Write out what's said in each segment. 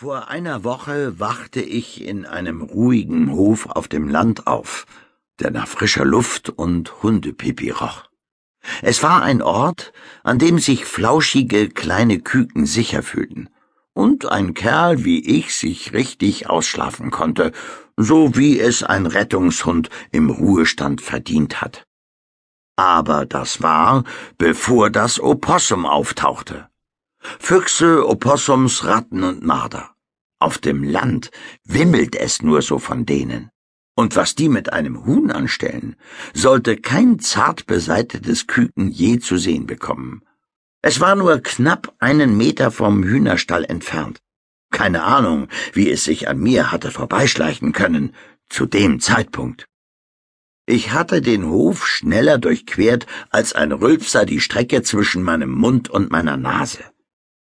Vor einer Woche wachte ich in einem ruhigen Hof auf dem Land auf, der nach frischer Luft und Hundepipi roch. Es war ein Ort, an dem sich flauschige kleine Küken sicher fühlten und ein Kerl wie ich sich richtig ausschlafen konnte, so wie es ein Rettungshund im Ruhestand verdient hat. Aber das war, bevor das Opossum auftauchte. Füchse, Opossums, Ratten und Marder. Auf dem Land wimmelt es nur so von denen. Und was die mit einem Huhn anstellen, sollte kein zart beseitetes Küken je zu sehen bekommen. Es war nur knapp einen Meter vom Hühnerstall entfernt. Keine Ahnung, wie es sich an mir hatte vorbeischleichen können, zu dem Zeitpunkt. Ich hatte den Hof schneller durchquert, als ein Rülpser die Strecke zwischen meinem Mund und meiner Nase.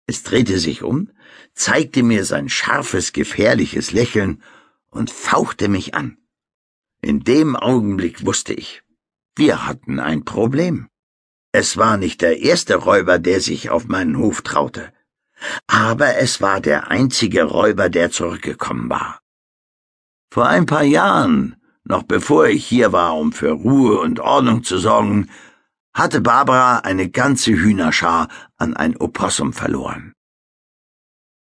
Es drehte sich um, zeigte mir sein scharfes, gefährliches Lächeln und fauchte mich an. In dem Augenblick wusste ich, wir hatten ein Problem. Es war nicht der erste Räuber, der sich auf meinen Hof traute, aber es war der einzige Räuber, der zurückgekommen war. Vor ein paar Jahren, noch bevor ich hier war, um für Ruhe und Ordnung zu sorgen, hatte Barbara eine ganze Hühnerschar an ein Opossum verloren.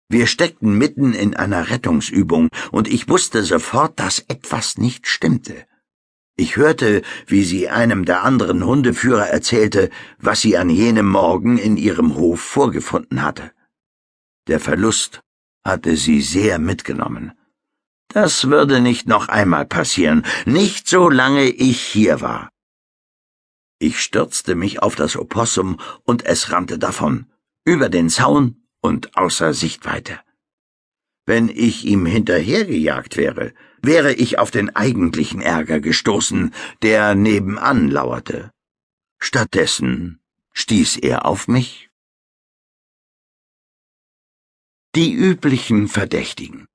Wir steckten mitten in einer Rettungsübung, und ich wusste sofort, dass etwas nicht stimmte. Ich hörte, wie sie einem der anderen Hundeführer erzählte, was sie an jenem Morgen in ihrem Hof vorgefunden hatte. Der Verlust hatte sie sehr mitgenommen. Das würde nicht noch einmal passieren, nicht solange ich hier war. Ich stürzte mich auf das Opossum und es rannte davon, über den Zaun und außer Sichtweite. Wenn ich ihm hinterhergejagt wäre, wäre ich auf den eigentlichen Ärger gestoßen, der nebenan lauerte. Stattdessen stieß er auf mich. Die üblichen Verdächtigen.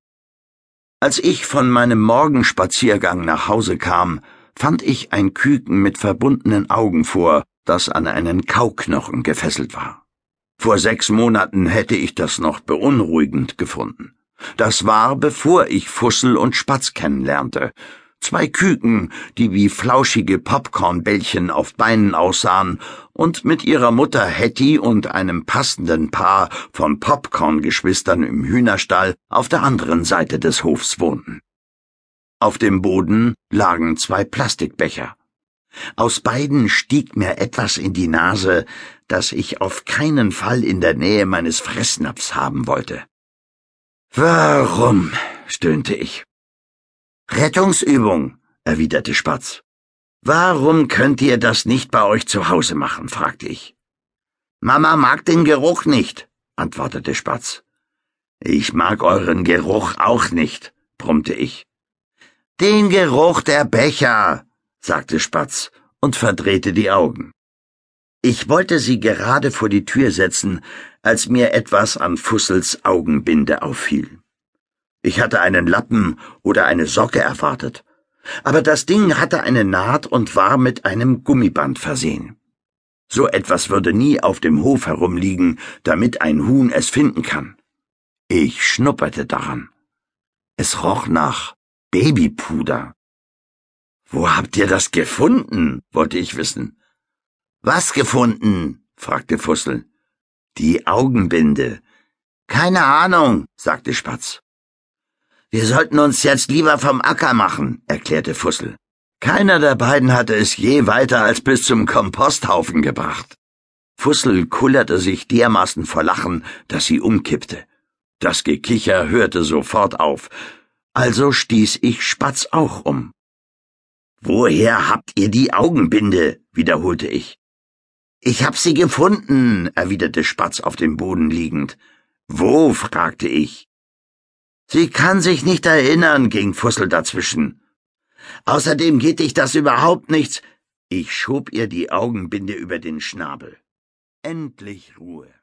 Als ich von meinem Morgenspaziergang nach Hause kam, fand ich ein Küken mit verbundenen Augen vor, das an einen Kauknochen gefesselt war. Vor sechs Monaten hätte ich das noch beunruhigend gefunden. Das war, bevor ich Fussel und Spatz kennenlernte. Zwei Küken, die wie flauschige Popcornbällchen auf Beinen aussahen und mit ihrer Mutter Hetty und einem passenden Paar von Popcorngeschwistern im Hühnerstall auf der anderen Seite des Hofs wohnten. Auf dem Boden lagen zwei Plastikbecher. Aus beiden stieg mir etwas in die Nase, das ich auf keinen Fall in der Nähe meines Fressnapfs haben wollte. Warum? stöhnte ich. Rettungsübung, erwiderte Spatz. Warum könnt ihr das nicht bei euch zu Hause machen? fragte ich. Mama mag den Geruch nicht, antwortete Spatz. Ich mag euren Geruch auch nicht, brummte ich. Den Geruch der Becher, sagte Spatz und verdrehte die Augen. Ich wollte sie gerade vor die Tür setzen, als mir etwas an Fussels Augenbinde auffiel. Ich hatte einen Lappen oder eine Socke erwartet, aber das Ding hatte eine Naht und war mit einem Gummiband versehen. So etwas würde nie auf dem Hof herumliegen, damit ein Huhn es finden kann. Ich schnupperte daran. Es roch nach Babypuder. Wo habt ihr das gefunden? wollte ich wissen. Was gefunden? fragte Fussel. Die Augenbinde. Keine Ahnung, sagte Spatz. Wir sollten uns jetzt lieber vom Acker machen, erklärte Fussel. Keiner der beiden hatte es je weiter als bis zum Komposthaufen gebracht. Fussel kullerte sich dermaßen vor Lachen, dass sie umkippte. Das Gekicher hörte sofort auf. Also stieß ich Spatz auch um. Woher habt ihr die Augenbinde? wiederholte ich. Ich hab sie gefunden, erwiderte Spatz auf dem Boden liegend. Wo? fragte ich. Sie kann sich nicht erinnern, ging Fussel dazwischen. Außerdem geht dich das überhaupt nichts. Ich schob ihr die Augenbinde über den Schnabel. Endlich Ruhe.